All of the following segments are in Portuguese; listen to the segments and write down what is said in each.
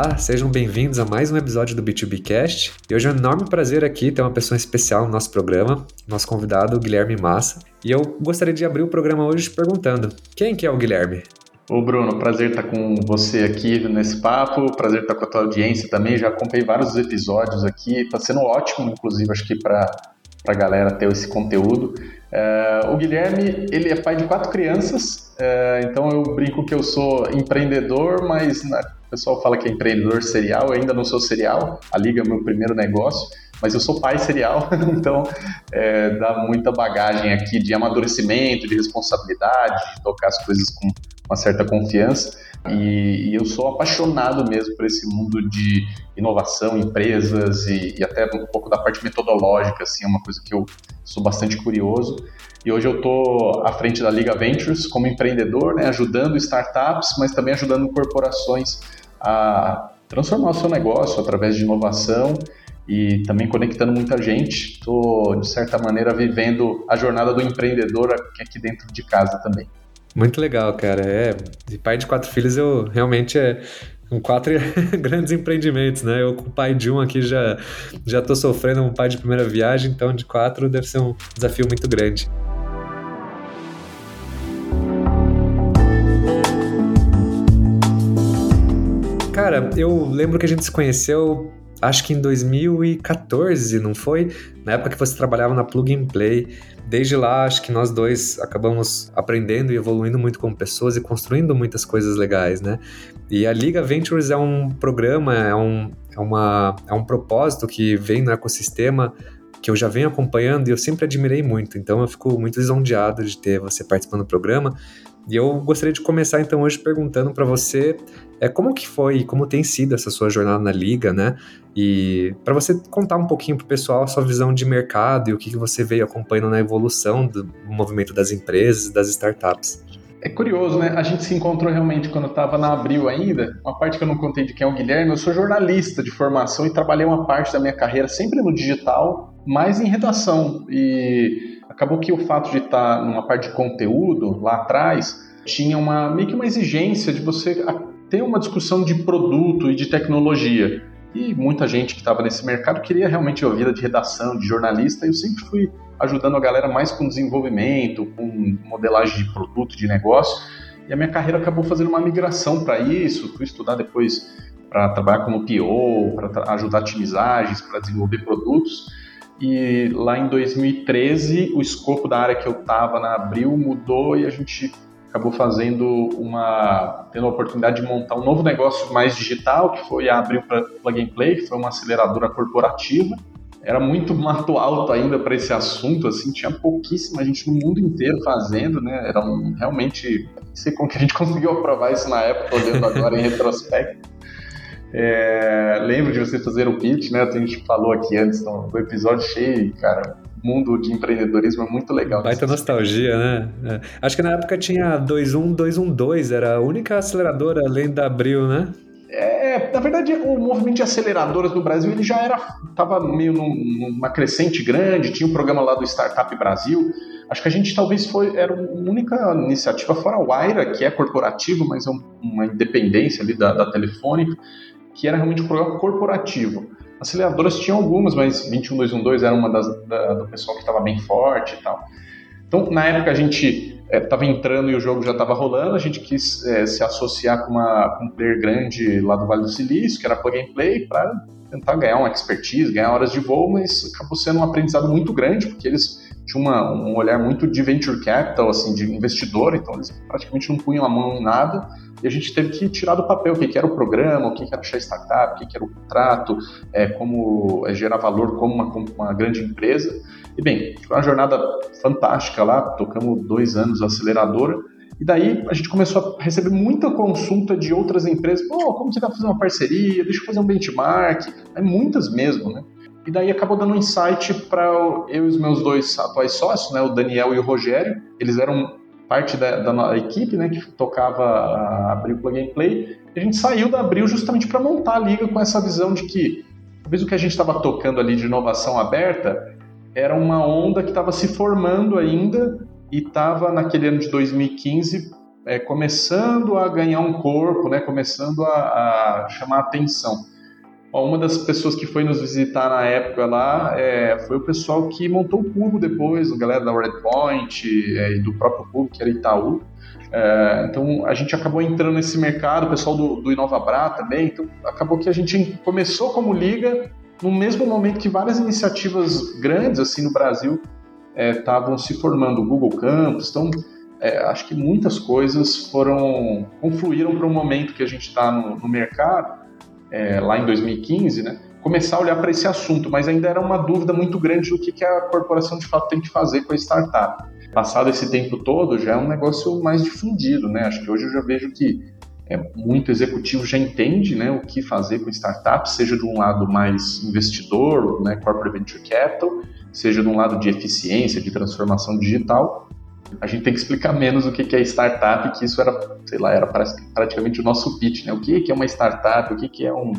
Olá, sejam bem-vindos a mais um episódio do B2B Cast. E hoje é um enorme prazer aqui ter uma pessoa especial no nosso programa, nosso convidado Guilherme Massa. E eu gostaria de abrir o programa hoje perguntando: quem que é o Guilherme? Ô Bruno, prazer estar com você aqui nesse papo, prazer estar com a tua audiência também. Já acompanhei vários episódios aqui, está sendo ótimo, inclusive, acho que para a galera ter esse conteúdo. Uh, o Guilherme, ele é pai de quatro crianças, uh, então eu brinco que eu sou empreendedor, mas na, o pessoal fala que é empreendedor serial, eu ainda não sou serial, a Liga é meu primeiro negócio, mas eu sou pai serial, então é, dá muita bagagem aqui de amadurecimento, de responsabilidade, de tocar as coisas com uma certa confiança. E, e, eu sou apaixonado mesmo por esse mundo de inovação, empresas e, e, até um pouco da parte metodológica, assim, é uma coisa que eu sou bastante curioso. E hoje eu estou à frente da Liga Ventures como empreendedor, né, ajudando startups, mas também ajudando corporações a transformar o seu negócio através de inovação e também conectando muita gente. Estou, de certa maneira, vivendo a jornada do empreendedor aqui dentro de casa também. Muito legal, cara. É, de pai de quatro filhos, eu realmente é com quatro grandes empreendimentos, né? Eu com pai de um aqui já já tô sofrendo um pai de primeira viagem, então de quatro deve ser um desafio muito grande. Cara, eu lembro que a gente se conheceu, acho que em 2014, não foi? Na época que você trabalhava na Plug and Play. Desde lá, acho que nós dois acabamos aprendendo e evoluindo muito como pessoas e construindo muitas coisas legais, né? E a Liga Ventures é um programa, é um, é uma, é um propósito que vem no ecossistema que eu já venho acompanhando e eu sempre admirei muito. Então eu fico muito lisonjeado de ter você participando do programa. E eu gostaria de começar então hoje perguntando para você é como que foi, como tem sido essa sua jornada na liga, né? E para você contar um pouquinho para o pessoal a sua visão de mercado e o que, que você veio acompanhando na evolução do movimento das empresas, das startups. É curioso, né? A gente se encontrou realmente quando eu estava na Abril ainda. Uma parte que eu não contei de quem é o Guilherme, eu sou jornalista de formação e trabalhei uma parte da minha carreira sempre no digital, mais em redação. E acabou que o fato de estar numa parte de conteúdo lá atrás tinha uma meio que uma exigência de você ter uma discussão de produto e de tecnologia. E muita gente que estava nesse mercado queria realmente a vida de redação, de jornalista, e eu sempre fui ajudando a galera mais com desenvolvimento, com modelagem de produto, de negócio. E a minha carreira acabou fazendo uma migração para isso, fui estudar depois para trabalhar como PO, para ajudar timizagens, para desenvolver produtos. E lá em 2013, o escopo da área que eu estava na Abril mudou e a gente acabou fazendo uma tendo a oportunidade de montar um novo negócio mais digital, que foi a Abril Plug and Play, que foi uma aceleradora corporativa. Era muito mato alto ainda para esse assunto, assim, tinha pouquíssima gente no mundo inteiro fazendo, né? Era um, realmente, não sei como que a gente conseguiu aprovar isso na época, olhando agora em retrospecto. É, lembro de você fazer o pitch, né? A gente falou aqui antes do episódio cheio, cara, mundo de empreendedorismo é muito legal. Baita nostalgia, né? É. Acho que na época tinha 21212, era a única aceleradora além da Abril, né? É, na verdade, o movimento de aceleradoras no Brasil ele já era, estava meio num, numa crescente grande, tinha um programa lá do Startup Brasil. Acho que a gente talvez foi, era a única iniciativa fora a Waira, que é corporativo, mas é uma independência ali da, da Telefônica, que era realmente um programa corporativo. Aceleradoras tinham algumas, mas 21212 era uma das, da, do pessoal que estava bem forte e tal. Então, na época, a gente estava é, entrando e o jogo já estava rolando, a gente quis é, se associar com, uma, com um player grande lá do Vale do Silício, que era Plug and Play, para tentar ganhar uma expertise, ganhar horas de voo, mas acabou sendo um aprendizado muito grande, porque eles tinham uma, um olhar muito de venture capital, assim, de investidor, então eles praticamente não punham a mão em nada, e a gente teve que tirar do papel o que, que era o programa, o que, que era achar startup, o que, que era o contrato, é, como é, gerar valor como uma, como uma grande empresa. E bem, foi uma jornada fantástica lá, tocamos dois anos aceleradora, e daí a gente começou a receber muita consulta de outras empresas, pô, como você vai fazer uma parceria, deixa eu fazer um benchmark, é muitas mesmo, né? E daí acabou dando um insight para eu e os meus dois atuais sócios, né, o Daniel e o Rogério. Eles eram parte da, da equipe, né, que tocava a Abril Plug and Play. E a gente saiu da Abril justamente para montar a liga com essa visão de que talvez o que a gente estava tocando ali de inovação aberta era uma onda que estava se formando ainda e estava naquele ano de 2015 é, começando a ganhar um corpo, né, começando a, a chamar atenção. Uma das pessoas que foi nos visitar na época lá é, foi o pessoal que montou o Cubo depois, a galera da Redpoint é, e do próprio Cubo, que era Itaú. É, então a gente acabou entrando nesse mercado, o pessoal do, do InovaBra também. Então acabou que a gente começou como liga no mesmo momento que várias iniciativas grandes assim no Brasil estavam é, se formando, o Google Campus. Então é, acho que muitas coisas foram confluíram para um momento que a gente está no, no, mercado é, lá em 2015, né? Começar a olhar para esse assunto, mas ainda era uma dúvida muito grande do que, que a corporação de fato tem que fazer com a startup. Passado esse tempo todo, já é um negócio mais difundido, né? Acho que hoje eu já vejo que é, muito executivo já entende né, o que fazer com startup, seja de um lado mais investidor, né, corporate venture capital, seja de um lado de eficiência, de transformação digital. A gente tem que explicar menos o que é startup, que isso era, sei lá, era praticamente o nosso pitch, né? O que é uma startup, o que é um,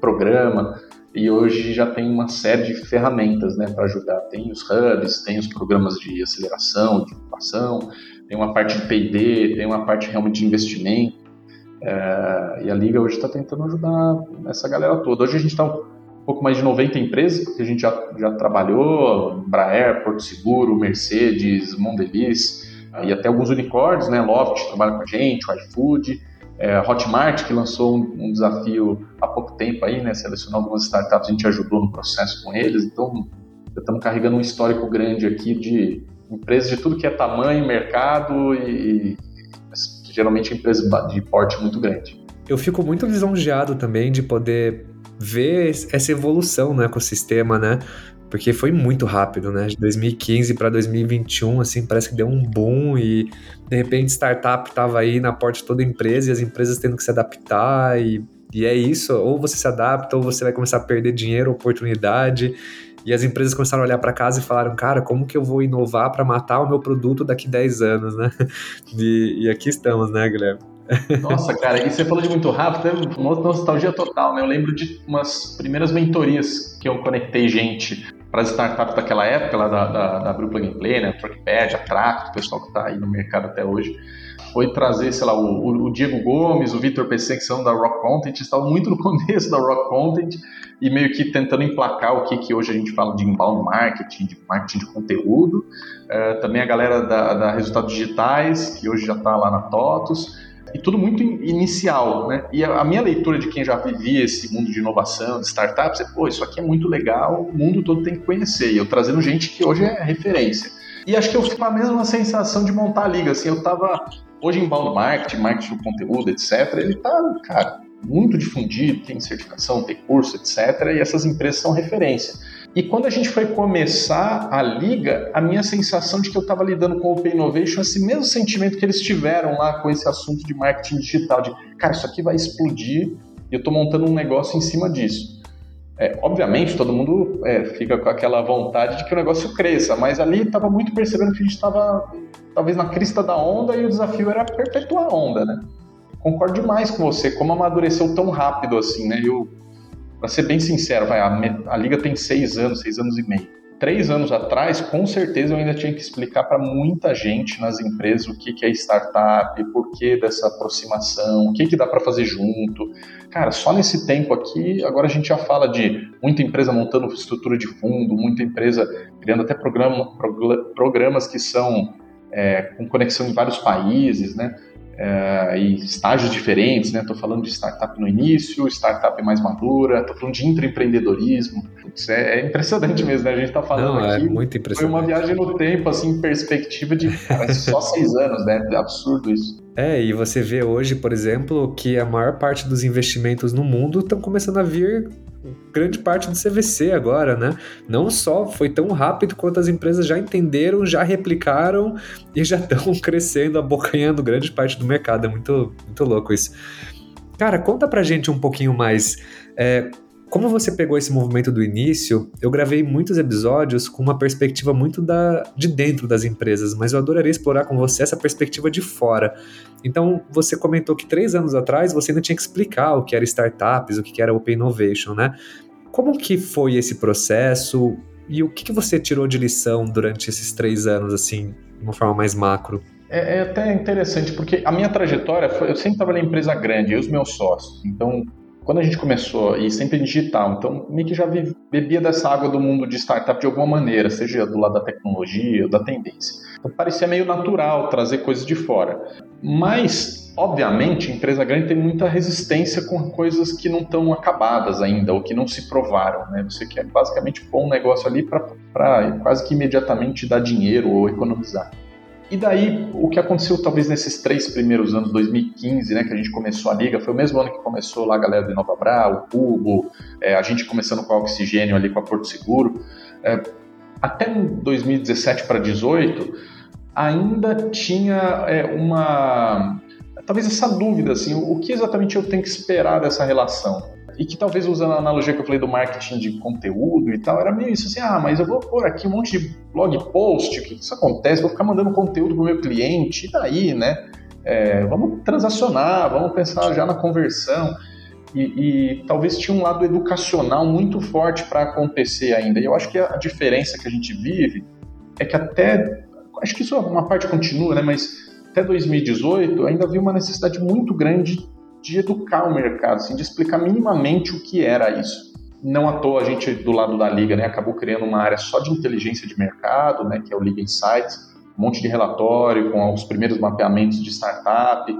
programa, e hoje já tem uma série de ferramentas né, para ajudar. Tem os hubs, tem os programas de aceleração, de inovação, tem uma parte de P&D, tem uma parte realmente de investimento. É, e a Liga hoje está tentando ajudar essa galera toda. Hoje a gente está pouco mais de 90 empresas, que a gente já, já trabalhou, Embraer, Porto Seguro, Mercedes, Mondelez, e até alguns unicórnios, né? Loft trabalha com a gente, o iFood, é, Hotmart, que lançou um, um, desafio há pouco tempo aí, né? Selecionar algumas startups, a gente ajudou no processo com eles, então estamos carregando um histórico grande aqui de empresas de tudo que é tamanho, mercado e, geralmente empresas de porte muito grande. Eu fico muito lisonjeado também de poder ver essa evolução no ecossistema, né? Porque foi muito rápido, né? De 2015 para 2021, assim, parece que deu um boom e de repente startup estava aí na porta de toda empresa e as empresas tendo que se adaptar e, e é isso, ou você se adapta ou você vai começar a perder dinheiro, oportunidade. E as empresas começaram a olhar para casa e falaram, cara, como que eu vou inovar para matar o meu produto daqui 10 anos, né? E, e aqui estamos, né, Guilherme? Nossa, cara, e você falou de muito rápido, é uma nostalgia total, né? Eu lembro de umas primeiras mentorias que eu conectei gente para as startups daquela época, lá da, da, da Blue Plug and Play, né? Trackpad, a Tracto, o pessoal que está aí no mercado até hoje foi trazer, sei lá, o, o Diego Gomes, o Vitor PC, que são da Rock Content, estavam muito no começo da Rock Content e meio que tentando emplacar o que, que hoje a gente fala de inbound marketing, de marketing de conteúdo. Uh, também a galera da, da Resultados Digitais, que hoje já está lá na TOTUS e tudo muito inicial, né? E a minha leitura de quem já vivia esse mundo de inovação, de startups, é, pô, isso aqui é muito legal, o mundo todo tem que conhecer. E eu trazendo gente que hoje é referência. E acho que eu fico com a mesma sensação de montar a liga, assim, eu tava Hoje, inbound marketing, marketing do conteúdo, etc., ele está, cara, muito difundido, tem certificação, tem curso, etc., e essas empresas são referência. E quando a gente foi começar a liga, a minha sensação de que eu estava lidando com o Open Innovation, esse mesmo sentimento que eles tiveram lá com esse assunto de marketing digital, de, cara, isso aqui vai explodir e eu estou montando um negócio em cima disso. É, obviamente, todo mundo é, fica com aquela vontade de que o negócio cresça, mas ali estava muito percebendo que a gente estava talvez na crista da onda e o desafio era perpetuar a onda, né? Concordo demais com você, como amadureceu tão rápido assim, né? Eu, para ser bem sincero, vai, a, a liga tem seis anos, seis anos e meio três anos atrás, com certeza eu ainda tinha que explicar para muita gente nas empresas o que, que é startup, por que dessa aproximação, o que, que dá para fazer junto. Cara, só nesse tempo aqui, agora a gente já fala de muita empresa montando estrutura de fundo, muita empresa criando até programa, programas que são é, com conexão em vários países, né? É, e estágios diferentes, né? Estou falando de startup no início, startup mais madura, estou falando de intraempreendedorismo. Putz, é, é, impressionante mesmo, né? A gente está falando Não, é aqui. É muito impressionante. Foi uma viagem no tempo, assim, perspectiva de cara, só seis anos, né? É absurdo isso. É, e você vê hoje, por exemplo, que a maior parte dos investimentos no mundo estão começando a vir grande parte do CVC agora, né? Não só foi tão rápido quanto as empresas já entenderam, já replicaram e já estão crescendo, abocanhando grande parte do mercado. É muito, muito louco isso. Cara, conta pra gente um pouquinho mais. É, como você pegou esse movimento do início, eu gravei muitos episódios com uma perspectiva muito da, de dentro das empresas, mas eu adoraria explorar com você essa perspectiva de fora. Então, você comentou que três anos atrás você ainda tinha que explicar o que era startups, o que era Open Innovation, né? Como que foi esse processo e o que, que você tirou de lição durante esses três anos, assim, de uma forma mais macro? É, é, até interessante, porque a minha trajetória foi. Eu sempre trabalhei em empresa grande, eu e os meus sócios. Então, quando a gente começou, e sempre digital, então meio que já bebia dessa água do mundo de startup de alguma maneira, seja do lado da tecnologia ou da tendência. Então parecia meio natural trazer coisas de fora. Mas, obviamente, empresa grande tem muita resistência com coisas que não estão acabadas ainda, ou que não se provaram. Né? Você quer basicamente pôr um negócio ali para quase que imediatamente dar dinheiro ou economizar. E daí, o que aconteceu talvez nesses três primeiros anos, 2015, né, que a gente começou a liga, foi o mesmo ano que começou lá a galera do Inova Bra, o Cubo, é, a gente começando com a Oxigênio ali com a Porto Seguro. É, até 2017 para 2018, ainda tinha é, uma. Talvez essa dúvida, assim, o que exatamente eu tenho que esperar dessa relação? E que talvez usando a analogia que eu falei do marketing de conteúdo e tal, era meio isso assim, ah, mas eu vou pôr aqui um monte de blog post, o que isso acontece? Vou ficar mandando conteúdo pro meu cliente, e daí, né? É, vamos transacionar, vamos pensar já na conversão. E, e, talvez tinha um lado educacional muito forte para acontecer ainda. E eu acho que a diferença que a gente vive é que até, acho que isso uma parte continua, né? Mas até 2018 ainda havia uma necessidade muito grande de educar o mercado, assim, de explicar minimamente o que era isso. Não à toa a gente, do lado da Liga, né, acabou criando uma área só de inteligência de mercado, né, que é o Liga Insights, um monte de relatório com os primeiros mapeamentos de startup,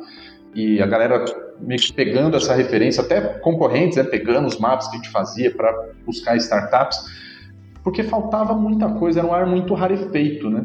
e a galera meio que pegando essa referência, até concorrentes, né, pegando os mapas que a gente fazia para buscar startups, porque faltava muita coisa, era um ar muito rarefeito, né?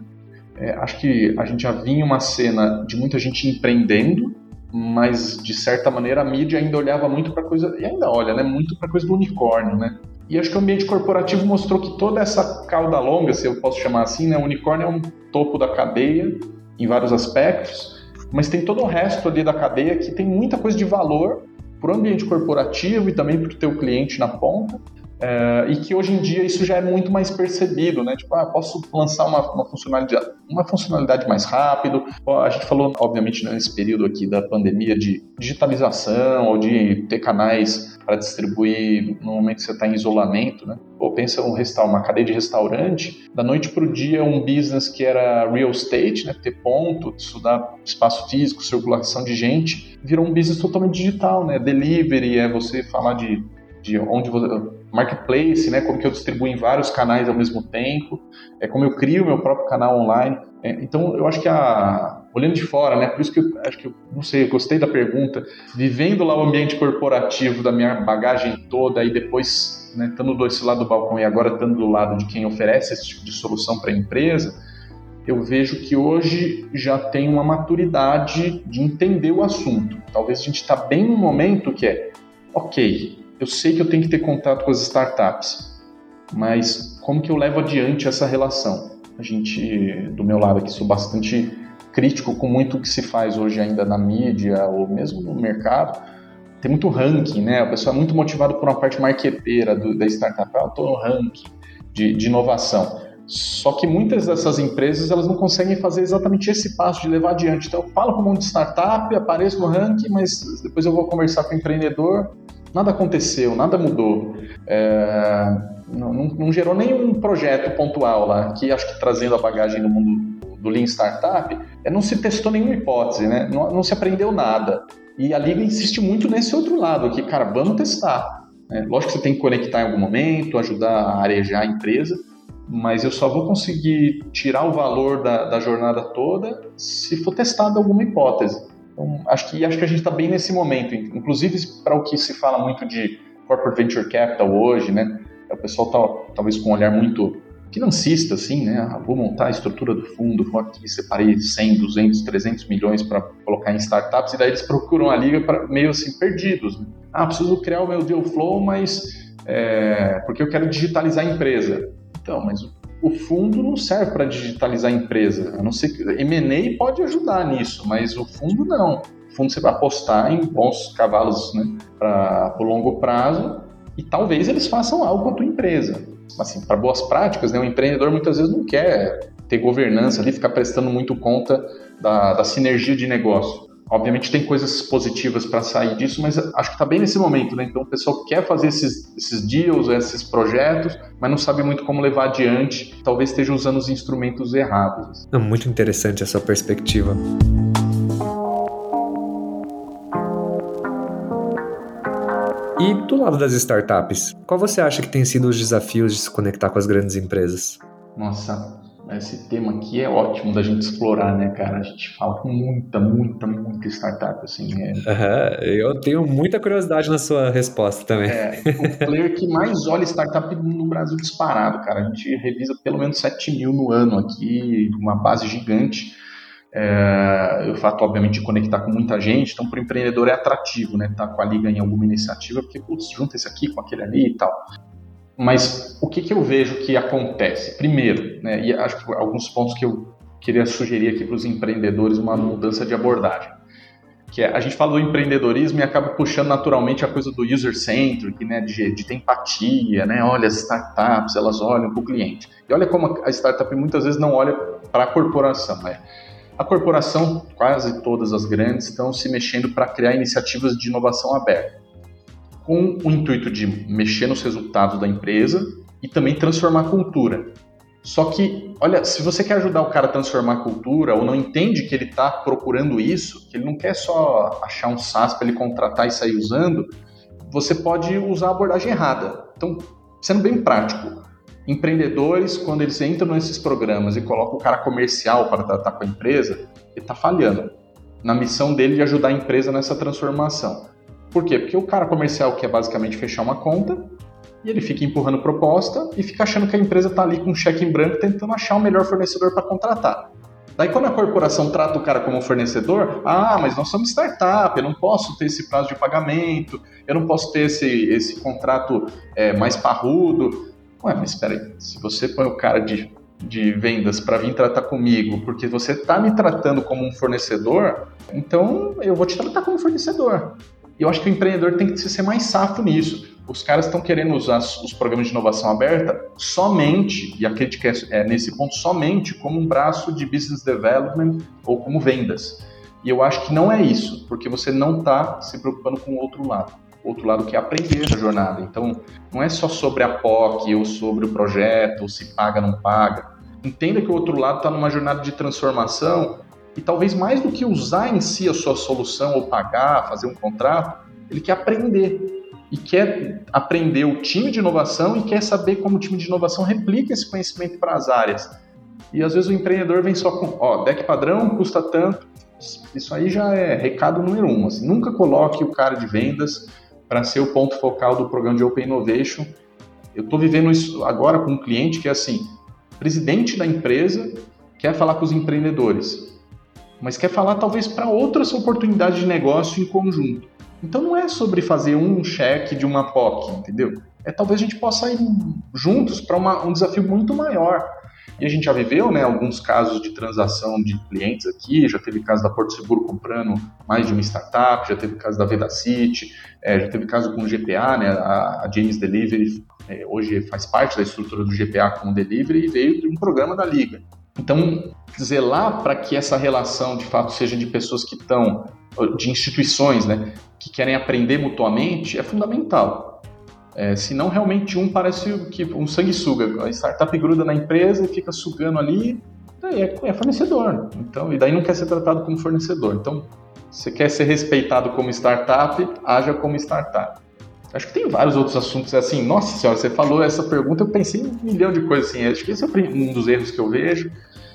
É, acho que a gente já vinha uma cena de muita gente empreendendo, mas de certa maneira a mídia ainda olhava muito para coisa e ainda olha, né, muito para coisa do unicórnio, né? E acho que o ambiente corporativo mostrou que toda essa cauda longa, se eu posso chamar assim, né, o unicórnio é um topo da cadeia em vários aspectos, mas tem todo o resto ali da cadeia que tem muita coisa de valor para o ambiente corporativo e também para o teu cliente na ponta. É, e que hoje em dia isso já é muito mais percebido, né? Tipo, ah, posso lançar uma, uma, funcionalidade, uma funcionalidade mais rápido. A gente falou, obviamente, nesse período aqui da pandemia de digitalização ou de ter canais para distribuir no momento que você está em isolamento, né? Ou pensa um restaurante, uma cadeia de restaurante, da noite para o dia um business que era real estate, né? Ter ponto, estudar espaço físico, circulação de gente, virou um business totalmente digital, né? Delivery, é você falar de de onde você, marketplace, né, como que eu distribuo em vários canais ao mesmo tempo, é como eu crio meu próprio canal online. É, então, eu acho que a olhando de fora, né, por isso que eu acho que eu não sei, eu gostei da pergunta, vivendo lá o ambiente corporativo da minha bagagem toda e depois, né, do esse lado do balcão e agora estando do lado de quem oferece esse tipo de solução para a empresa, eu vejo que hoje já tem uma maturidade de entender o assunto. Talvez a gente está bem no momento que é, ok, eu sei que eu tenho que ter contato com as startups, mas como que eu levo adiante essa relação? A gente, do meu lado aqui, sou bastante crítico com muito que se faz hoje ainda na mídia ou mesmo no mercado. Tem muito ranking, né? A pessoa é muito motivada por uma parte marqueteira do, da startup. Ah, eu estou no ranking de, de inovação. Só que muitas dessas empresas elas não conseguem fazer exatamente esse passo de levar adiante. Então eu falo com um monte de startup, apareço no ranking, mas depois eu vou conversar com o empreendedor nada aconteceu, nada mudou. É, não, não, gerou nenhum projeto pontual lá, que acho que trazendo a bagagem do mundo do Lean Startup, é, não se testou nenhuma hipótese, né? não, não se aprendeu nada. E a Liga insiste muito nesse outro lado, que, cara, vamos testar. É, lógico que você tem que conectar em algum momento, ajudar a arejar a empresa, mas eu só vou conseguir tirar o valor da, da jornada toda se for testada alguma hipótese. Então, acho que, acho que a gente está bem nesse momento, inclusive para o que se fala muito de corporate venture capital hoje, né? O pessoal tá talvez com um olhar muito financista, assim, né? Ah, vou montar a estrutura do fundo, vou aqui separei 100, 200, 300 milhões para colocar em startups, e daí eles procuram a liga meio assim, perdidos. Né? Ah, preciso criar o meu deal flow, mas é, porque eu quero digitalizar a empresa. Então, mas o fundo não serve para digitalizar a empresa. A não ser que M&A pode ajudar nisso, mas o fundo não. O fundo você vai apostar em bons cavalos né, para o longo prazo e talvez eles façam algo com a tua empresa. Assim, para boas práticas, né, o empreendedor muitas vezes não quer ter governança ali, ficar prestando muito conta da, da sinergia de negócio. Obviamente tem coisas positivas para sair disso, mas acho que está bem nesse momento, né? Então o pessoal quer fazer esses, esses deals, esses projetos, mas não sabe muito como levar adiante, talvez esteja usando os instrumentos errados. É muito interessante essa perspectiva. E do lado das startups, qual você acha que tem sido os desafios de se conectar com as grandes empresas? Nossa, esse tema aqui é ótimo da gente explorar, né, cara? A gente fala com muita, muita, muita startup, assim. É... Uhum, eu tenho muita curiosidade na sua resposta também. É, o player que mais olha startup no Brasil disparado, cara. A gente revisa pelo menos 7 mil no ano aqui, uma base gigante. É, o fato, obviamente, de conectar com muita gente, então para o empreendedor é atrativo, né? Tá com a liga em alguma iniciativa, porque, putz, junta esse aqui com aquele ali e tal. Mas o que, que eu vejo que acontece? Primeiro, né, e acho que alguns pontos que eu queria sugerir aqui para os empreendedores uma mudança de abordagem. Que é, a gente fala do empreendedorismo e acaba puxando naturalmente a coisa do user-centric, né, de, de ter empatia, né, olha, as startups, elas olham para o cliente. E olha como a startup muitas vezes não olha para a corporação, né? A corporação, quase todas as grandes, estão se mexendo para criar iniciativas de inovação aberta com o intuito de mexer nos resultados da empresa e também transformar a cultura. Só que, olha, se você quer ajudar o cara a transformar a cultura ou não entende que ele está procurando isso, que ele não quer só achar um SaaS para ele contratar e sair usando, você pode usar a abordagem errada. Então, sendo bem prático, empreendedores, quando eles entram nesses programas e colocam o cara comercial para tratar com a empresa, ele está falhando na missão dele de ajudar a empresa nessa transformação. Por quê? Porque o cara comercial quer basicamente fechar uma conta e ele fica empurrando proposta e fica achando que a empresa está ali com um cheque em branco tentando achar o melhor fornecedor para contratar. Daí quando a corporação trata o cara como fornecedor, ah, mas nós somos startup, eu não posso ter esse prazo de pagamento, eu não posso ter esse, esse contrato é, mais parrudo. Ué, mas espera aí, se você põe o cara de, de vendas para vir tratar comigo porque você está me tratando como um fornecedor, então eu vou te tratar como fornecedor. E eu acho que o empreendedor tem que ser mais safo nisso. Os caras estão querendo usar os programas de inovação aberta somente, e a crítica é, é nesse ponto, somente como um braço de business development ou como vendas. E eu acho que não é isso, porque você não está se preocupando com o outro lado. O outro lado que é aprender na jornada. Então, não é só sobre a POC ou sobre o projeto, ou se paga ou não paga. Entenda que o outro lado está numa jornada de transformação e talvez mais do que usar em si a sua solução ou pagar, fazer um contrato, ele quer aprender. E quer aprender o time de inovação e quer saber como o time de inovação replica esse conhecimento para as áreas. E às vezes o empreendedor vem só com, ó, deck padrão custa tanto. Isso aí já é recado número um. Assim, nunca coloque o cara de vendas para ser o ponto focal do programa de Open Innovation. Eu estou vivendo isso agora com um cliente que é assim, presidente da empresa quer falar com os empreendedores mas quer falar talvez para outras oportunidades de negócio em conjunto. Então não é sobre fazer um cheque de uma POC, entendeu? É talvez a gente possa ir juntos para um desafio muito maior. E a gente já viveu né, alguns casos de transação de clientes aqui, já teve caso da Porto Seguro comprando mais de uma startup, já teve caso da Vedacity, é, já teve caso com o GPA, né, a, a James Delivery é, hoje faz parte da estrutura do GPA com o Delivery e veio de um programa da Liga. Então, zelar para que essa relação de fato seja de pessoas que estão, de instituições, né, que querem aprender mutuamente, é fundamental. É, senão, realmente, um parece que um sanguessuga. A startup gruda na empresa e fica sugando ali, é, é fornecedor. Então, e daí não quer ser tratado como fornecedor. Então, você quer ser respeitado como startup, haja como startup. Acho que tem vários outros assuntos assim. Nossa senhora, você falou essa pergunta, eu pensei em um milhão de coisas assim. Acho que esse é um dos erros que eu vejo.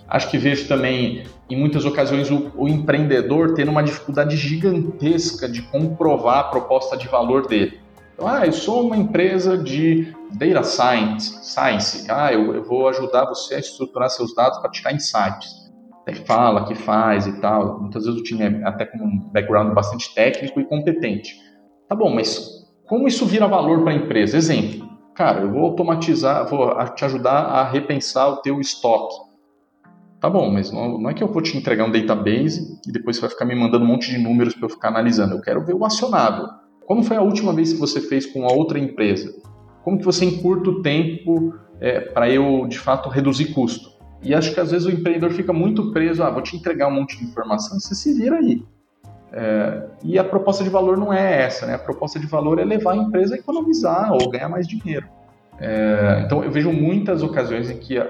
Acho que vejo também, em muitas ocasiões, o, o empreendedor tendo uma dificuldade gigantesca de comprovar a proposta de valor dele. Então, ah, eu sou uma empresa de data science, science. Ah, eu, eu vou ajudar você a estruturar seus dados para tirar insights. Até fala que faz e tal. Muitas vezes o time é até com um background bastante técnico e competente. Tá bom, mas como isso vira valor para a empresa? Exemplo, cara, eu vou automatizar, vou te ajudar a repensar o teu estoque. Tá bom, mas não, não é que eu vou te entregar um database e depois você vai ficar me mandando um monte de números para eu ficar analisando. Eu quero ver o acionável. Como foi a última vez que você fez com a outra empresa? Como que você encurta o tempo é, para eu, de fato, reduzir custo? E acho que às vezes o empreendedor fica muito preso, ah, vou te entregar um monte de informação, você se vira aí. É, e a proposta de valor não é essa, né? A proposta de valor é levar a empresa a economizar ou ganhar mais dinheiro. É, então eu vejo muitas ocasiões em que a,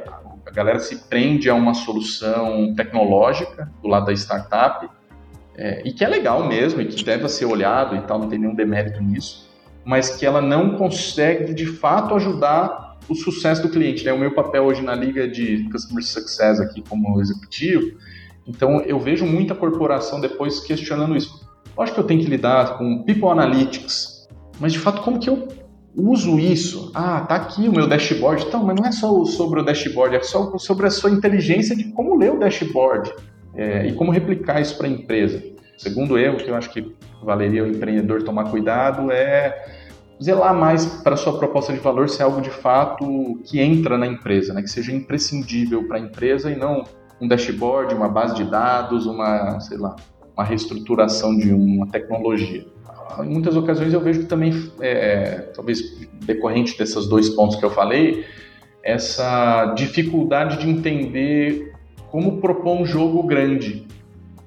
a, galera se prende a uma solução tecnológica do lado da startup é, e que é legal mesmo e que deve ser olhado e tal, não tem nenhum demérito nisso, mas que ela não consegue de fato ajudar o sucesso do cliente. Né? O meu papel hoje na liga de Customer Success aqui como executivo, então eu vejo muita corporação depois questionando isso. Acho que eu tenho que lidar com People Analytics, mas de fato como que eu uso isso? Ah, tá aqui o meu dashboard. Então, mas não é só sobre o dashboard, é só sobre a sua inteligência de como ler o dashboard é, e como replicar isso para a empresa. Segundo erro que eu acho que valeria o empreendedor tomar cuidado é zelar mais para a sua proposta de valor ser algo de fato que entra na empresa, né? que seja imprescindível para a empresa e não um dashboard, uma base de dados, uma, sei lá, uma reestruturação de uma tecnologia. Em muitas ocasiões eu vejo também, é, talvez decorrente desses dois pontos que eu falei, essa dificuldade de entender como propor um jogo grande.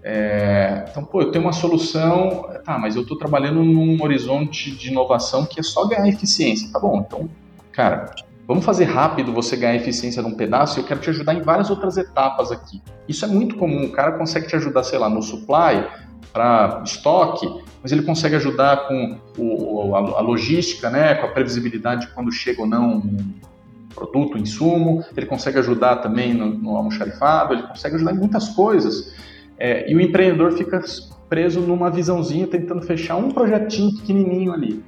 É, então, pô, eu tenho uma solução, tá, mas eu estou trabalhando num horizonte de inovação que é só ganhar eficiência. Tá bom, então, cara, vamos fazer rápido você ganhar eficiência num pedaço e eu quero te ajudar em várias outras etapas aqui. Isso é muito comum, o cara consegue te ajudar, sei lá, no supply, para estoque, mas ele consegue ajudar com o, a, a, logística, né, com a previsibilidade de quando chega ou não um produto, um insumo, ele consegue ajudar também no, no almoxarifado, ele consegue ajudar em muitas coisas. É, e o empreendedor fica preso numa visãozinha, tentando fechar um projetinho pequenininho ali.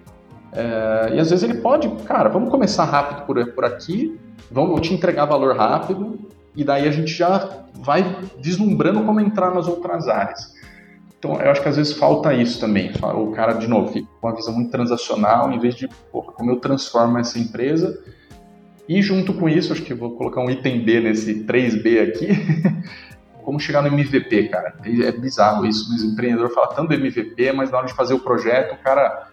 É, e às vezes ele pode, cara, vamos começar rápido por, por aqui, vamos, te entregar valor rápido, e daí a gente já vai vislumbrando como entrar nas outras áreas. Então, eu acho que às vezes falta isso também. O cara, de novo, fica com uma visão muito transacional, em vez de, porra, como eu transformo essa empresa. E junto com isso, acho que vou colocar um item B nesse 3B aqui, como chegar no MVP, cara. É bizarro isso, mas o empreendedor fala tanto do MVP, mas na hora de fazer o projeto, o cara,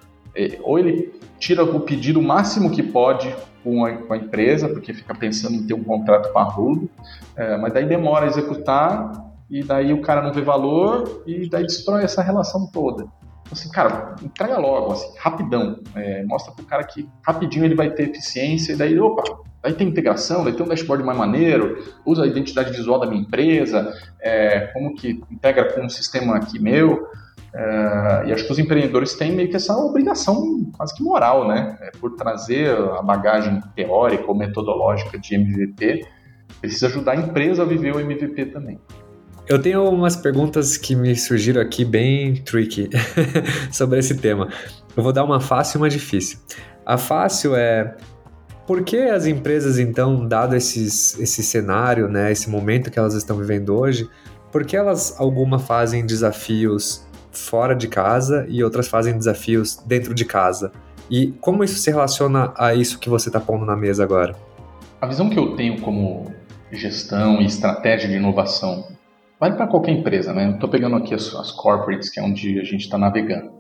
ou ele tira o pedido o máximo que pode com a, com a empresa, porque fica pensando em ter um contrato parrudo, é, mas daí demora a executar e daí o cara não vê valor e daí destrói essa relação toda. Então, assim, cara, entrega logo, assim, rapidão. É, mostra pro cara que rapidinho ele vai ter eficiência e daí, opa, daí tem integração, daí tem um dashboard mais maneiro, usa a identidade visual da minha empresa, é, como que integra com um sistema aqui meu. É, e acho que os empreendedores têm meio que essa obrigação quase que moral, né? É, por trazer a bagagem teórica ou metodológica de MVP, precisa ajudar a empresa a viver o MVP também. Eu tenho umas perguntas que me surgiram aqui bem tricky sobre esse tema. Eu vou dar uma fácil e uma difícil. A fácil é por que as empresas, então, dado esses, esse cenário, né, esse momento que elas estão vivendo hoje, por que elas, alguma fazem desafios fora de casa e outras fazem desafios dentro de casa? E como isso se relaciona a isso que você está pondo na mesa agora? A visão que eu tenho como gestão e estratégia de inovação Vale para qualquer empresa, né? Estou pegando aqui as, as, corporates, que é onde a gente está navegando.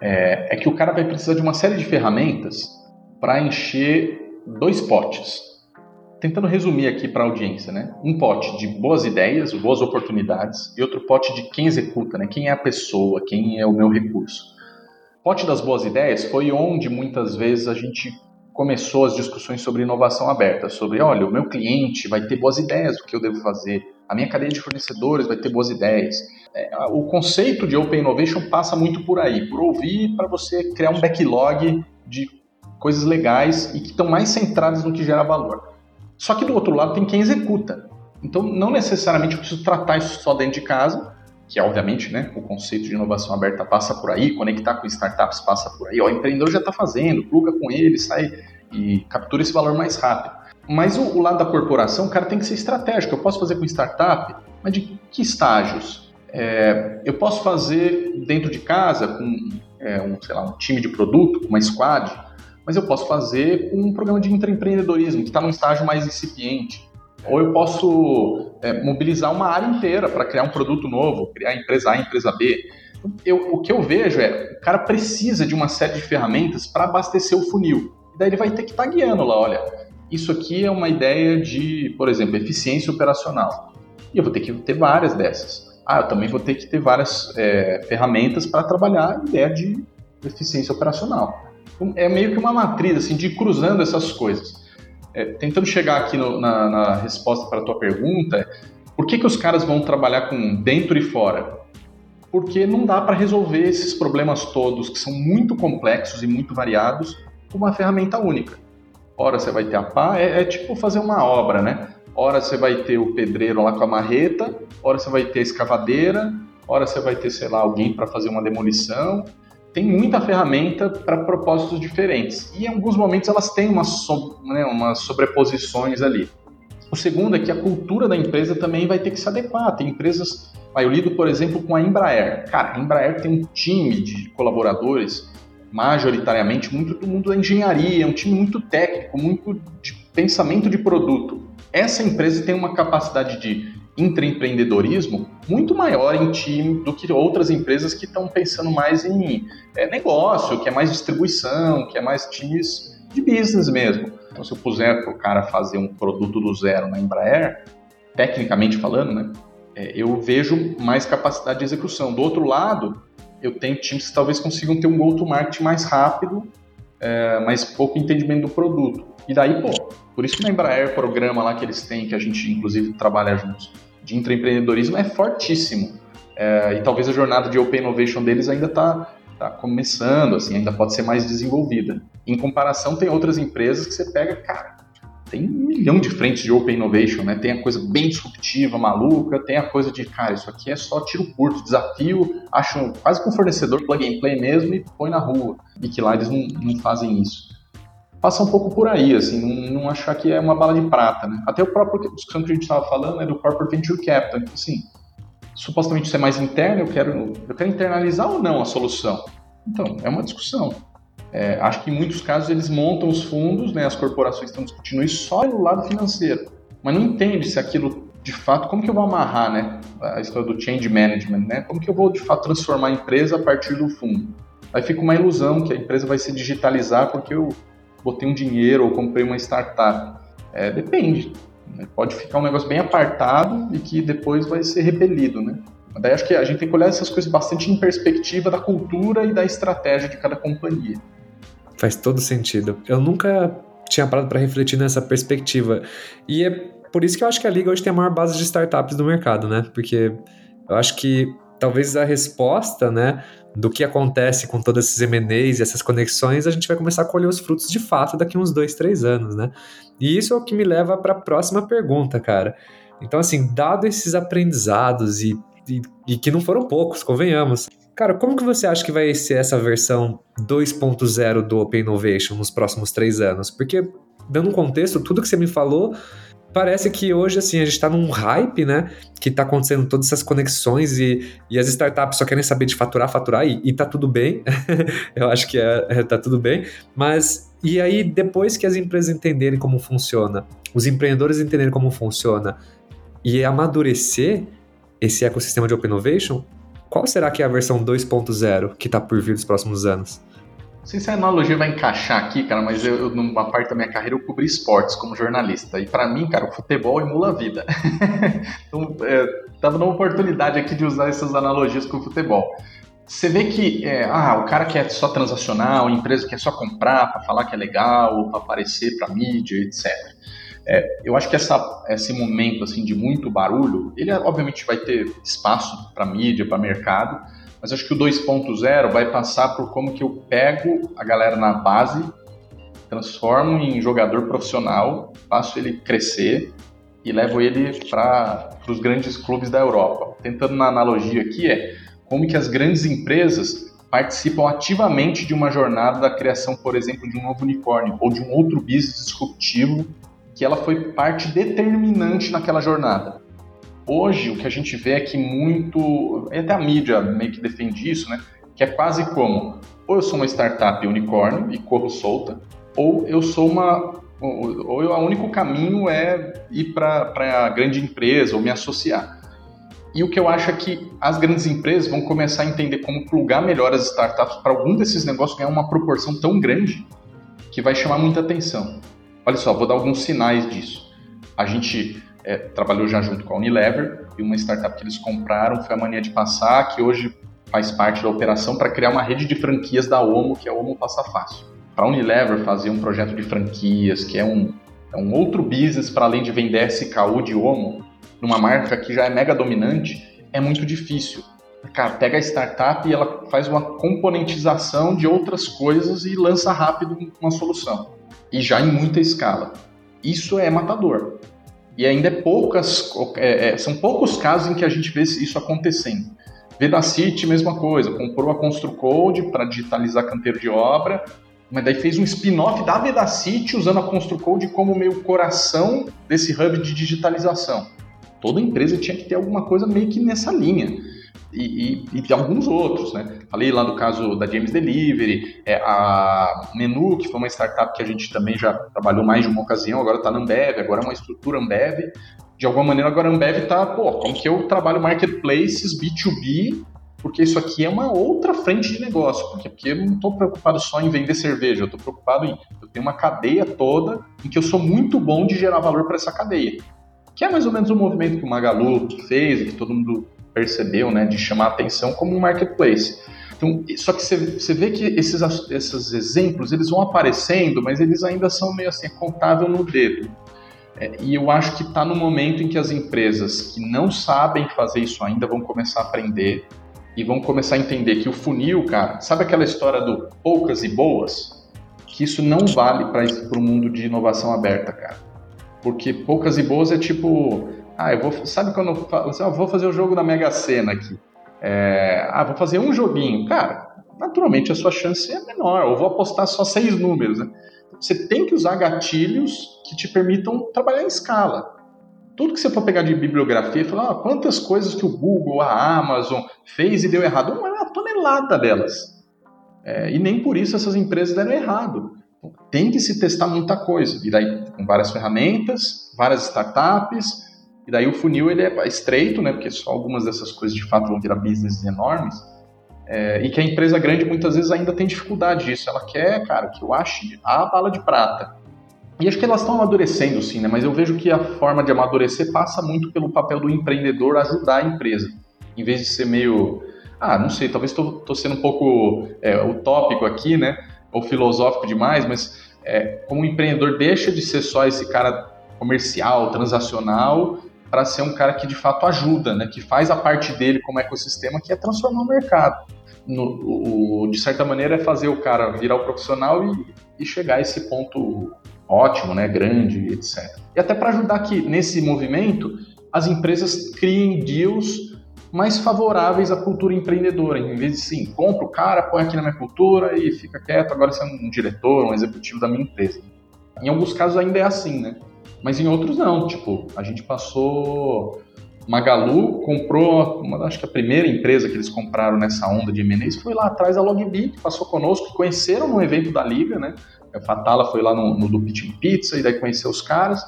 É, é que o cara vai precisar de uma série de ferramentas para encher dois potes. Tentando resumir aqui para a audiência, né? Um pote de boas ideias, boas oportunidades, e outro pote de quem executa, né? Quem é a pessoa, quem é o meu recurso. O pote das boas ideias foi onde muitas vezes a gente começou as discussões sobre inovação aberta, sobre, olha, o meu cliente vai ter boas ideias do que eu devo fazer, a minha cadeia de fornecedores vai ter boas ideias. É, o conceito de Open Innovation passa muito por aí, por ouvir para você criar um backlog de coisas legais e que estão mais centradas no que gera valor. Só que do outro lado tem quem executa. Então, não necessariamente eu preciso tratar isso só dentro de casa, que obviamente né, o conceito de inovação aberta passa por aí, conectar com startups passa por aí. Ó, o empreendedor já está fazendo, pluga com ele, sai e captura esse valor mais rápido. Mas o, o, lado da corporação, o cara tem que ser estratégico. Eu posso fazer com startup, mas de que estágios? É, eu posso fazer dentro de casa com é, um, sei lá, um time de produto, uma squad, mas eu posso fazer um programa de intraempreendedorismo que está num estágio mais incipiente. Ou eu posso é, mobilizar uma área inteira para criar um produto novo, criar a empresa A, a empresa B. Eu, o que eu vejo é, o cara precisa de uma série de ferramentas para abastecer o funil. Daí ele vai ter que estar tá guiando lá, olha, isso aqui é uma ideia de, por exemplo, eficiência operacional. E eu vou ter que ter várias dessas. ah, eu também vou ter que ter várias é, ferramentas para trabalhar a ideia de eficiência operacional. É meio que uma matriz assim, de cruzando essas coisas. É, tentando chegar aqui no, na, na, resposta para a tua pergunta, por que, que os caras vão trabalhar com dentro e fora? Porque não dá para resolver esses problemas todos, que são muito complexos e muito variados, com uma ferramenta única. Ora você vai ter a pá, é, é tipo fazer uma obra, né? Ora você vai ter o pedreiro lá com a marreta, ora você vai ter a escavadeira, ora você vai ter, sei lá, alguém para fazer uma demolição. Tem muita ferramenta para propósitos diferentes. E em alguns momentos elas têm umas, so, né, umas sobreposições ali. O segundo é que a cultura da empresa também vai ter que se adequar. Tem empresas. eu lido, por exemplo, com a Embraer. Cara, a Embraer tem um time de colaboradores, majoritariamente muito do mundo da engenharia, é um time muito técnico, muito de pensamento de produto essa empresa tem uma capacidade de intraempreendedorismo muito maior em time do que outras empresas que estão pensando mais em é, negócio, que é mais distribuição, que é mais times de business mesmo. Então, se eu puser para o cara fazer um produto do zero na Embraer, tecnicamente falando, né, é, eu vejo mais capacidade de execução. Do outro lado, eu tenho times que talvez consigam ter um go-to-market mais rápido, é, mas pouco entendimento do produto. E daí, pô, por isso que na Embraer, programa lá que eles têm, que a gente inclusive trabalha juntos, de intraempreendedorismo, é fortíssimo. É, e talvez a jornada de Open Innovation deles ainda está tá começando, assim, ainda pode ser mais desenvolvida. Em comparação, tem outras empresas que você pega, cara, tem um milhão de frentes de Open Innovation, né? Tem a coisa bem disruptiva, maluca, tem a coisa de, cara, isso aqui é só tiro curto, desafio, acho quase que um fornecedor plug and play mesmo e põe na rua. E que lá eles não, não fazem isso passa um pouco por aí, assim, não, não, achar que é uma bala de prata, né? Até o próprio discussão que a gente estava falando é do corporate venture capital, então, assim, supostamente isso é mais interno, eu quero, eu quero internalizar ou não a solução? Então, é uma discussão. É, acho que em muitos casos eles montam os fundos, né, as corporações estão discutindo isso só no lado financeiro, mas não entende se aquilo de fato, como que eu vou amarrar, né, a história do change management, né, como que eu vou de fato transformar a empresa a partir do fundo. Aí fica uma ilusão que a empresa vai se digitalizar porque eu botei um dinheiro ou comprei uma startup. É, depende. Né? Pode ficar um negócio bem apartado e que depois vai ser repelido, né? Mas daí acho que a gente tem que olhar essas coisas bastante em perspectiva da cultura e da estratégia de cada companhia. Faz todo sentido. Eu nunca tinha parado para refletir nessa perspectiva. E é por isso que eu acho que a Liga hoje tem a maior base de startups do mercado, né? Porque eu acho que talvez a resposta, né, do que acontece com todos esses M&As e essas conexões, a gente vai começar a colher os frutos de fato daqui uns dois, três anos, né? E isso é o que me leva para a próxima pergunta, cara. Então, assim, dado esses aprendizados e, e, e, que não foram poucos, convenhamos, cara, como que você acha que vai ser essa versão 2.0 do Open Innovation nos próximos três anos? Porque, dando um contexto, tudo que você me falou parece que hoje, assim, a gente está num hype, né? Que está acontecendo todas essas conexões e, e as startups só querem saber de faturar, faturar, e, e tá tudo bem. Eu acho que é, é, tá tudo bem. Mas, e aí, depois que as empresas entenderem como funciona, os empreendedores entenderem como funciona e amadurecer esse ecossistema de Open Innovation, qual será que é a versão 2.0 que está por vir nos próximos anos? Não sei se a analogia vai encaixar aqui, cara, mas eu, eu, numa parte da minha carreira, eu cobri esportes como jornalista. E para mim, cara, o futebol emula a vida. então, é, tava numa oportunidade aqui de usar essas analogias com o futebol. Você vê que é, ah, o cara quer só transacional, empresa quer só comprar para falar que é legal, para aparecer para mídia, etc. É, eu acho que essa, esse momento assim de muito barulho, ele obviamente vai ter espaço para mídia, para mercado, mas acho que o 2.0 vai passar por como que eu pego a galera na base, transformo em jogador profissional, faço ele crescer e levo ele para os grandes clubes da Europa. Tentando uma analogia aqui é como que as grandes empresas participam ativamente de uma jornada da criação, por exemplo, de um novo unicórnio ou de um outro business disruptivo que ela foi parte determinante naquela jornada. Hoje, o que a gente vê é que muito. Até a mídia meio que defende isso, né? Que é quase como: ou eu sou uma startup unicórnio e corro solta, ou eu sou uma. Ou eu, o único caminho é ir para a grande empresa ou me associar. E o que eu acho é que as grandes empresas vão começar a entender como plugar melhor as startups para algum desses negócios ganhar uma proporção tão grande que vai chamar muita atenção. Olha só, vou dar alguns sinais disso. A gente é, trabalhou já junto com a Unilever, e uma startup que eles compraram foi a Mania de Passar, que hoje faz parte da operação para criar uma rede de franquias da Omo, que é a Omo Passa Fácil. Para a Unilever fazer um projeto de franquias, que é um, é um outro business para além de vender SKU de Omo, numa marca que já é mega dominante, é muito difícil. Cara, pega a startup e ela faz uma componentização de outras coisas e lança rápido uma solução. E já em muita escala. Isso é matador. E ainda é poucas, é, é, são poucos casos em que a gente vê isso acontecendo. Vedacity, mesma coisa, comprou a Construcode para digitalizar canteiro de obra, mas daí fez um spin-off da Vedacity usando a Construcode como meio coração desse hub de digitalização. Toda empresa tinha que ter alguma coisa meio que nessa linha e, e, e alguns outros, né? Falei lá do caso da James Delivery, é, a Menu, que foi uma startup que a gente também já trabalhou mais de uma ocasião, agora está na Ambev, agora é uma estrutura Ambev. De alguma maneira, agora a Ambev está, pô, como que eu trabalho marketplaces, B2B, porque isso aqui é uma outra frente de negócio, porque, porque eu não estou preocupado só em vender cerveja, eu estou preocupado em, eu tenho uma cadeia toda em que eu sou muito bom de gerar valor para essa cadeia. Que é mais ou menos o movimento que o Magalu fez, que todo mundo percebeu, né, de chamar atenção como um marketplace. Então, só que você vê que esses, esses exemplos eles vão aparecendo, mas eles ainda são meio assim, contável no dedo. É, e eu acho que está no momento em que as empresas que não sabem fazer isso ainda vão começar a aprender e vão começar a entender que o funil, cara, sabe aquela história do poucas e boas? Que isso não vale para o mundo de inovação aberta, cara. Porque poucas e boas é tipo, ah, eu vou. Sabe quando eu falo assim, ah, vou fazer o jogo da Mega Sena aqui? É, ah, vou fazer um joguinho. Cara, naturalmente a sua chance é menor. Ou vou apostar só seis números. Né? Você tem que usar gatilhos que te permitam trabalhar em escala. Tudo que você for pegar de bibliografia e falar ah, quantas coisas que o Google, a Amazon fez e deu errado, uma tonelada delas. É, e nem por isso essas empresas deram errado. Tem que se testar muita coisa. E daí, com várias ferramentas, várias startups, e daí o funil ele é estreito, né? Porque só algumas dessas coisas de fato vão virar business enormes. É, e que a empresa grande muitas vezes ainda tem dificuldade disso. Ela quer, cara, que eu ache a bala de prata. E acho que elas estão amadurecendo sim, né? Mas eu vejo que a forma de amadurecer passa muito pelo papel do empreendedor ajudar a empresa. Em vez de ser meio. Ah, não sei, talvez estou sendo um pouco é, utópico aqui, né? Ou filosófico demais, mas é, como empreendedor deixa de ser só esse cara comercial, transacional para ser um cara que de fato ajuda, né, que faz a parte dele como ecossistema, que é transformar o mercado. No, o, de certa maneira, é fazer o cara virar o profissional e, e chegar a esse ponto ótimo, né, grande, etc. E até para ajudar que nesse movimento as empresas criem deals mais favoráveis à cultura empreendedora. Em vez de sim, compra o cara, põe aqui na minha cultura e fica quieto, agora você é um diretor, um executivo da minha empresa. Em alguns casos ainda é assim, né? Mas em outros não, tipo, a gente passou. Magalu comprou, uma, acho que a primeira empresa que eles compraram nessa onda de M&As foi lá atrás a Logbit, passou conosco, conheceram no evento da Liga, né? A Fatala foi lá no, no do Pitching Pizza e daí conheceu os caras.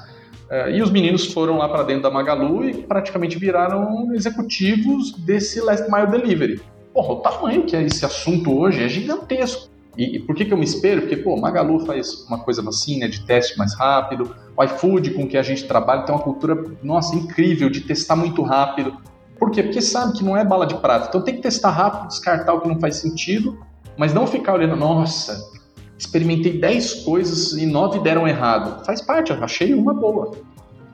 Uh, e os meninos foram lá para dentro da Magalu e praticamente viraram executivos desse Last Mile Delivery. Porra, o tamanho que é esse assunto hoje é gigantesco. E, e, por que, que eu me espelho? Porque, pô, Magalu faz uma coisa assim, né, de teste mais rápido, o iFood com que a gente trabalha tem uma cultura, nossa, incrível, de testar muito rápido. Por quê? Porque sabe que não é bala de prata. Então tem que testar rápido, descartar o que não faz sentido, mas não ficar olhando, nossa, experimentei 10 coisas e 9 deram errado. Faz parte, achei uma boa.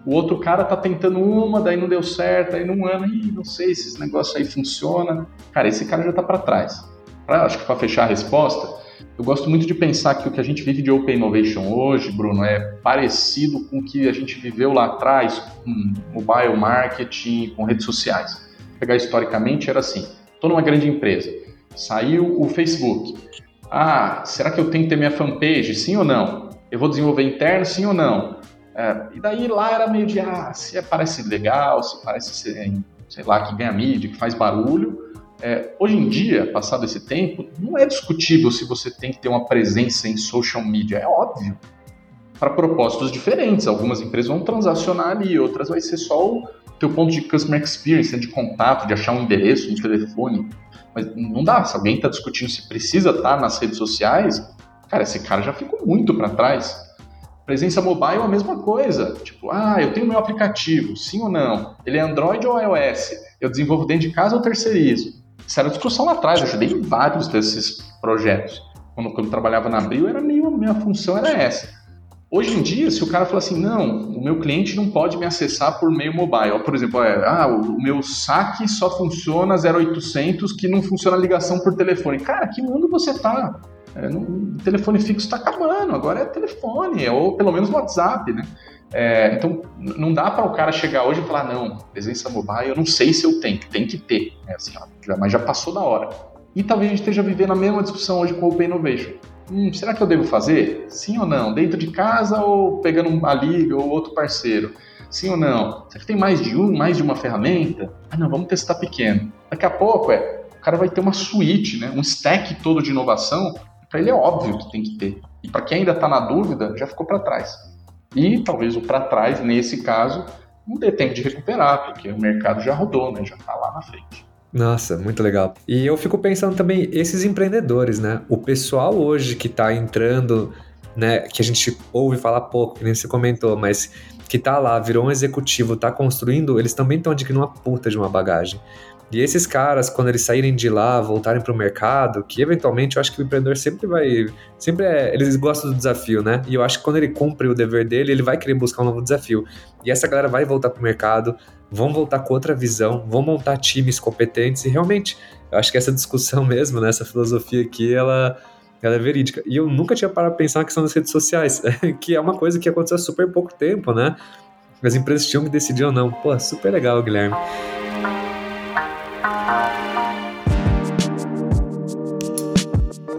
O outro cara tá tentando uma, daí não deu certo, aí num ano, Ih, não sei se esse negócio aí funciona. Cara, esse cara já tá para trás. Pra, acho que para fechar a resposta, eu gosto muito de pensar que o que a gente vive de Open Innovation hoje, Bruno, é parecido com o que a gente viveu lá atrás com mobile marketing, com redes sociais. Pegar historicamente, era assim: estou numa grande empresa, saiu o Facebook. Ah, será que eu tenho que ter minha fanpage? Sim ou não? Eu vou desenvolver interno? Sim ou não? É, e daí lá era meio de, ah, se parece legal, se parece sei lá, que ganha mídia, que faz barulho, é, hoje em dia, passado esse tempo, não é discutível se você tem que ter uma presença em social media, é óbvio. Para propósitos diferentes, algumas empresas vão transacionar ali, outras vai ser só o teu ponto de customer experience, né, de contato, de achar um endereço, um telefone. Mas não dá, se alguém está discutindo se precisa estar tá nas redes sociais, cara, esse cara já ficou muito para trás. Presença mobile é a mesma coisa. Tipo, ah, eu tenho meu aplicativo, sim ou não? Ele é Android ou iOS? Eu desenvolvo dentro de casa ou terceirizo? Isso era discussão lá atrás, eu ajudei em vários desses projetos. Quando, quando eu trabalhava na Abril, era meio, minha função era essa. Hoje em dia, se o cara falar assim, não, o meu cliente não pode me acessar por meio mobile, por exemplo, é, ah, o meu saque só funciona 0800, que não funciona a ligação por telefone. Cara, que mundo você tá? É, não, o telefone fixo está acabando, agora é telefone, ou pelo menos WhatsApp, né? É, então, não dá para o cara chegar hoje e falar, não, presença mobile, eu não sei se eu tenho, tem que ter, é assim, ó, mas já passou da hora. E talvez a gente esteja vivendo a mesma discussão hoje com o Open Innovation. Hum, será que eu devo fazer? Sim ou não? Dentro de casa ou pegando uma liga ou outro parceiro? Sim ou não? Será que tem mais de um, mais de uma ferramenta? Ah, não, vamos testar pequeno. Daqui a pouco, é, o cara vai ter uma suíte, né, um stack todo de inovação para ele é óbvio que tem que ter. E para quem ainda está na dúvida, já ficou para trás. E talvez o para trás, nesse caso, não dê tempo de recuperar, porque o mercado já rodou, né? já está lá na frente. Nossa, muito legal. E eu fico pensando também, esses empreendedores, né? O pessoal hoje que está entrando, né? Que a gente ouve falar pouco, que nem você comentou, mas que tá lá, virou um executivo, tá construindo, eles também estão adquirindo uma puta de uma bagagem. E esses caras, quando eles saírem de lá, voltarem para o mercado, que eventualmente eu acho que o empreendedor sempre vai. Sempre é. Eles gostam do desafio, né? E eu acho que quando ele cumpre o dever dele, ele vai querer buscar um novo desafio. E essa galera vai voltar para o mercado, vão voltar com outra visão, vão montar times competentes e realmente, eu acho que essa discussão mesmo, né, essa filosofia aqui, ela. Ela é verídica. E eu nunca tinha parado para pensar na questão das redes sociais, que é uma coisa que aconteceu há super pouco tempo, né? As empresas tinham que decidir ou não. Pô, super legal, Guilherme.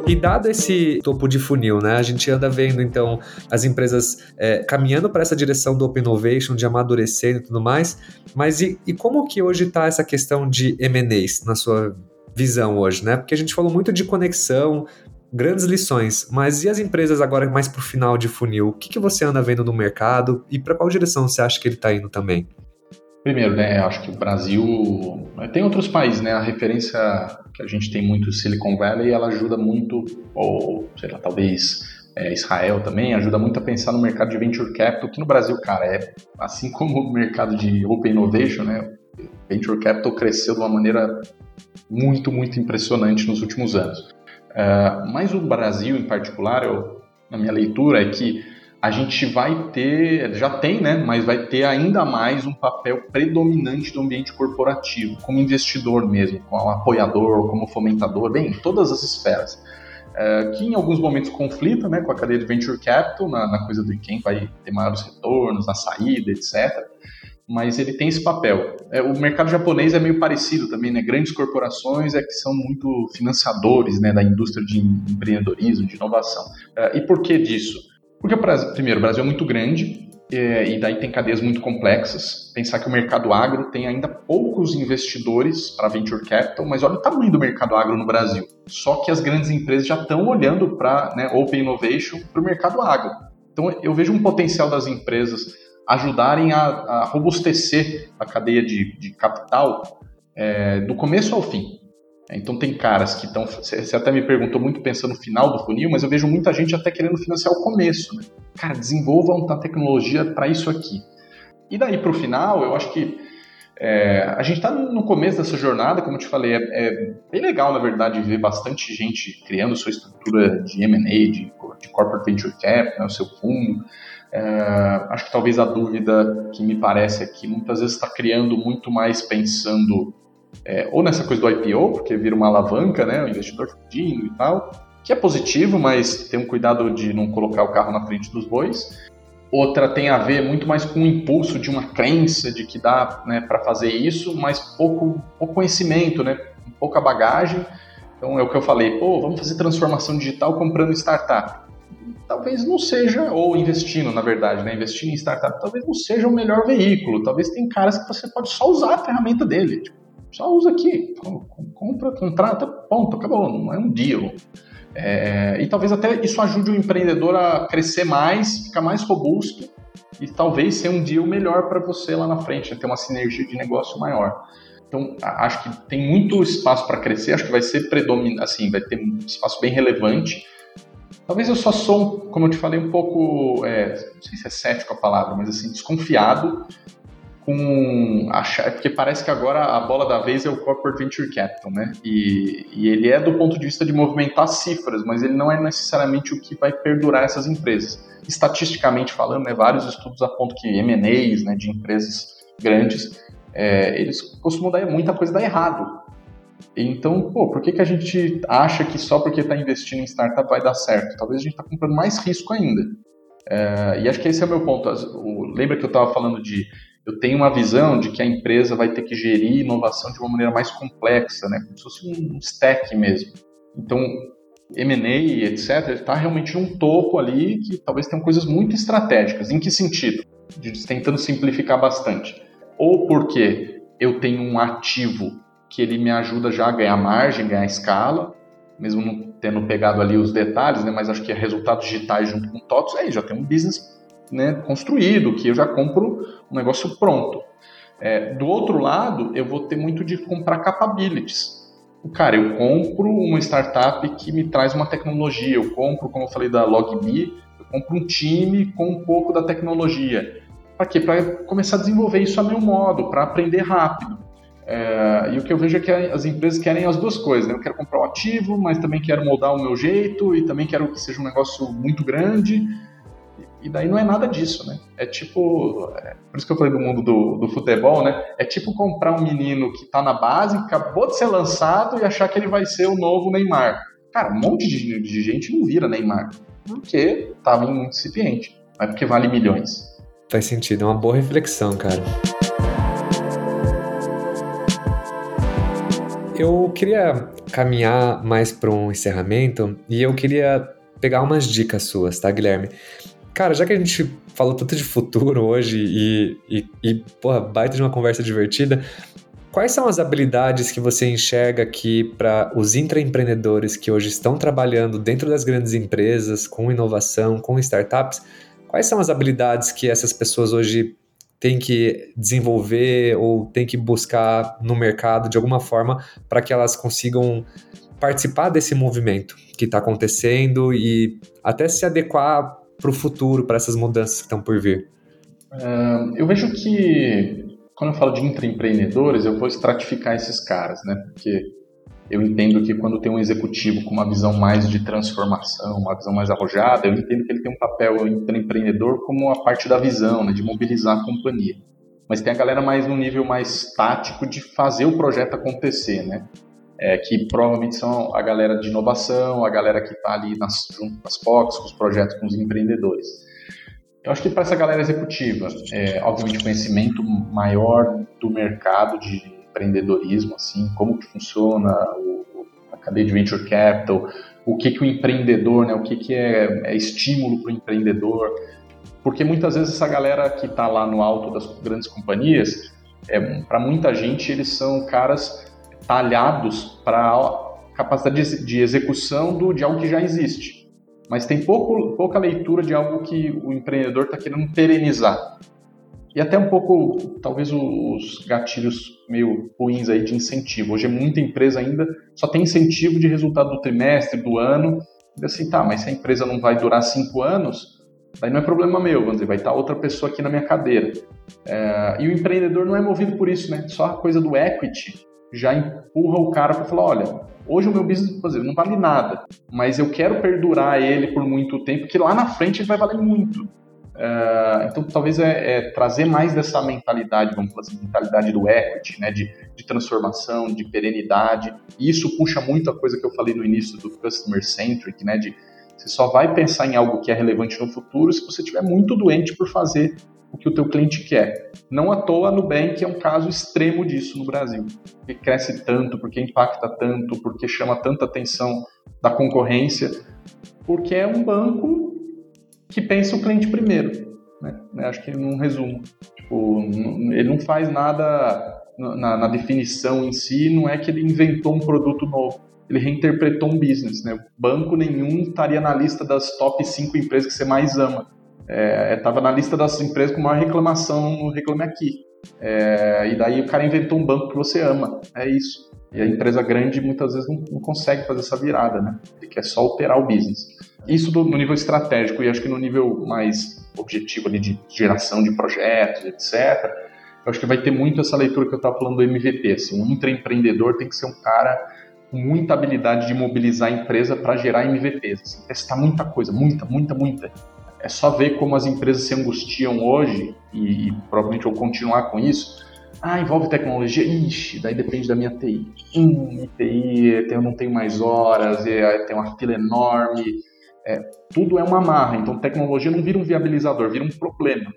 E dado esse topo de funil, né, a gente anda vendo então as empresas é, caminhando para essa direção do Open Innovation, de amadurecendo e tudo mais, mas e, e como que hoje está essa questão de M&As na sua visão hoje, né? Porque a gente falou muito de conexão, grandes lições, mas e as empresas agora mais para o final de funil? O que, que você anda vendo no mercado e para qual direção você acha que ele está indo também? Primeiro, né, acho que o Brasil tem outros países, né? A referência que a gente tem muito Silicon Valley, ela ajuda muito, ou sei lá, talvez é, Israel também ajuda muito a pensar no mercado de venture capital, que no Brasil, cara, é assim como o mercado de open innovation, né? Venture capital cresceu de uma maneira muito, muito impressionante nos últimos anos. Uh, mas o Brasil, em particular, eu, na minha leitura, é que a gente vai ter, já tem, né, mas vai ter ainda mais um papel predominante do ambiente corporativo, como investidor mesmo, como apoiador, como fomentador, bem, em todas as esferas. É, que em alguns momentos conflita né, com a cadeia de venture capital, na, na, coisa de quem vai ter maiores retornos, na saída, etc. Mas ele tem esse papel. É, o mercado japonês é meio parecido também, né? Grandes corporações é que são muito financiadores né, da indústria de empreendedorismo, de inovação. É, e por que disso? Porque, primeiro, o Brasil é muito grande é, e daí tem cadeias muito complexas. Pensar que o mercado agro tem ainda poucos investidores para venture capital, mas olha o tamanho do mercado agro no Brasil. Só que as grandes empresas já estão olhando para né, Open Innovation para o mercado agro. Então eu vejo um potencial das empresas ajudarem a, a robustecer a cadeia de, de capital é, do começo ao fim. Então tem caras que estão. Você até me perguntou muito pensando no final do funil, mas eu vejo muita gente até querendo financiar o começo. Né? Cara, desenvolvam uma tecnologia para isso aqui. E daí para o final, eu acho que é, a gente está no começo dessa jornada, como eu te falei, é, é, bem legal, na verdade, ver bastante gente criando sua estrutura de M&A, de, de Corporate Venture Cap, né, o seu fundo. É, acho que talvez a dúvida que me parece aqui, muitas vezes está criando muito mais pensando é, ou nessa coisa do IPO, porque vira uma alavanca, né, o investidor fugindo e tal, que é positivo, mas tem um cuidado de não colocar o carro na frente dos bois. Outra tem a ver muito mais com o impulso de uma crença de que dá né, para fazer isso, mas pouco, pouco conhecimento, né, pouca bagagem. Então é o que eu falei, pô, vamos fazer transformação digital comprando startup. Talvez não seja, ou investindo, na verdade, né? Investindo em startup, talvez não seja o melhor veículo. Talvez tem caras que você pode só usar a ferramenta dele. Tipo, só usa aqui, compra, contrata, ponto, acabou, não é um deal. É, e talvez até isso ajude o empreendedor a crescer mais, ficar mais robusto e talvez ser um deal melhor para você lá na frente, né? ter uma sinergia de negócio maior. Então, acho que tem muito espaço para crescer, acho que vai ser predominante, assim, vai ter um espaço bem relevante. talvez eu só sou, como eu te falei, um pouco, é, não sei se é cético a palavra, mas assim, desconfiado com achar, porque parece que agora a bola da vez é o corporate venture capital, né? E, e, ele é do ponto de vista de movimentar cifras, mas ele não é necessariamente o que vai perdurar essas empresas. Estatisticamente falando, né, vários estudos apontam que M&As, né, de empresas grandes, é, eles costumam dar muita coisa dar errado. Então, pô, por que, que a gente acha que só porque está investindo em startup vai dar certo? Talvez a gente está comprando mais risco ainda. É, e acho que esse é o meu ponto. O, lembra que eu estava falando de eu tenho uma visão de que a empresa vai ter que gerir inovação de uma maneira mais complexa, né? como se fosse um stack mesmo. Então, M&A, etc., está realmente num topo ali que talvez tenham coisas muito estratégicas. Em que sentido? De, tentando simplificar bastante. Ou porque eu tenho um ativo que ele me ajuda já a ganhar margem, ganhar escala, mesmo não tendo pegado ali os detalhes, né? mas acho que é resultados digitais junto com TOTOS, aí já tem um business né, construído, que eu já compro um negócio pronto. É, do outro lado, eu vou ter muito de comprar capabilities. Cara, eu compro uma startup que me traz uma tecnologia, eu compro, como eu falei da LogMe, eu compro um time com um pouco da tecnologia. Para quê? Para começar a desenvolver isso a meu modo, para aprender rápido. É, e o que eu vejo é que as empresas querem as duas coisas, né? Eu quero comprar o um ativo, mas também quero moldar o meu jeito e também quero que seja um negócio muito grande e daí não é nada disso, né? É tipo. É, por isso que eu falei do mundo do, do futebol, né? É tipo comprar um menino que tá na base, acabou de ser lançado e achar que ele vai ser o novo Neymar. Cara, um monte de, de gente não vira Neymar. Porque tava incipiente. Não é porque vale milhões. Faz sentido, é uma boa reflexão, cara. Eu queria caminhar mais para um encerramento e eu queria pegar umas dicas suas, tá, Guilherme? Cara, já que a gente falou tanto de futuro hoje e, e, e porra, baita de uma conversa divertida, quais são as habilidades que você enxerga aqui para os intraempreendedores que hoje estão trabalhando dentro das grandes empresas, com inovação, com startups? Quais são as habilidades que essas pessoas hoje têm que desenvolver ou têm que buscar no mercado de alguma forma para que elas consigam participar desse movimento que está acontecendo e até se adequar para o futuro, para essas mudanças que estão por vir? Uh, eu vejo que, quando eu falo de intraempreendedores, eu vou estratificar esses caras, né? Porque eu entendo que quando tem um executivo com uma visão mais de transformação, uma visão mais arrojada, eu entendo que ele tem um papel empreendedor como a parte da visão, né, de mobilizar a companhia. Mas tem a galera mais no nível mais tático de fazer o projeto acontecer, né? É, que provavelmente são a galera de inovação, a galera que está ali nas, junto as POCs, com os projetos, com os empreendedores. Eu acho que para essa galera executiva, é, obviamente conhecimento maior do mercado de empreendedorismo, assim, como que funciona o, a cadeia de venture capital, o que que o empreendedor, né, o que que é, é estímulo para o empreendedor, porque muitas vezes essa galera que está lá no alto das grandes companhias, é, para muita gente eles são caras talhados para capacidade de execução do, de algo que já existe. Mas tem pouco, pouca leitura de algo que o empreendedor está querendo perenizar. E até um pouco, talvez, os gatilhos meio ruins aí de incentivo. Hoje é muita empresa ainda só tem incentivo de resultado do trimestre, do ano. E assim, tá, mas se a empresa não vai durar cinco anos, daí não é problema meu, vamos dizer, vai estar outra pessoa aqui na minha cadeira. É, e o empreendedor não é movido por isso, né? Só a coisa do equity já empurra o cara para falar, olha, hoje o meu business, exemplo, não vale nada, mas eu quero perdurar ele por muito tempo, que lá na frente ele vai valer muito. Uh, então, talvez é, é, trazer mais dessa mentalidade, vamos falar assim, mentalidade do equity, né, de, de transformação, de perenidade. E isso puxa muito a coisa que eu falei no início do customer centric, né, de você só vai pensar em algo que é relevante no futuro se você estiver muito doente por fazer o que o teu cliente quer. Não à toa a Nubank é um caso extremo disso no Brasil. Porque cresce tanto, porque impacta tanto, porque chama tanta atenção da concorrência, porque é um banco que pensa o cliente primeiro. Né? Acho que num resumo. Tipo, ele não faz nada na, na, definição em si, não é que ele inventou um produto novo. Ele reinterpretou um business. Né? Banco nenhum estaria na lista das top 5 empresas que você mais ama estava é, na lista das empresas com maior reclamação no Reclame Aqui. É, e daí o cara inventou um banco que você ama. É isso. E a empresa grande muitas vezes não, não consegue fazer essa virada, né? Ele quer só operar o business. Isso do, no nível estratégico, e acho que no nível mais objetivo ali de geração de projetos, etc., eu acho que vai ter muito essa leitura que eu estava falando do MVP. Assim, um intraempreendedor tem que ser um cara com muita habilidade de mobilizar a empresa para gerar MVPs. Assim, testar muita coisa, muita, muita, muita. É só ver como as empresas se angustiam hoje, e, e provavelmente vou continuar com isso. Ah, envolve tecnologia? Ixi, daí depende da minha TI. Hum, TI, eu não tenho mais horas, tem uma fila enorme. É, tudo é uma marra, então tecnologia não vira um viabilizador, vira um problema.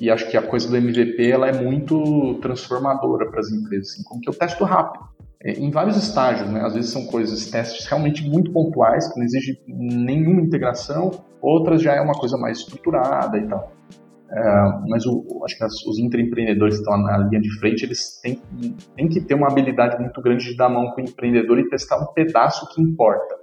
E acho que a coisa do MVP ela é muito transformadora para as empresas, assim, como que eu testo rápido. É, em vários estágios, né? Às vezes são coisas, testes realmente muito pontuais, que não exige nenhuma integração, outras já é uma coisa mais estruturada e tal. É, mas o, acho que os intraempreendedores que estão na linha de frente, eles têm, têm que ter uma habilidade muito grande de dar mão com o empreendedor e testar um pedaço que importa.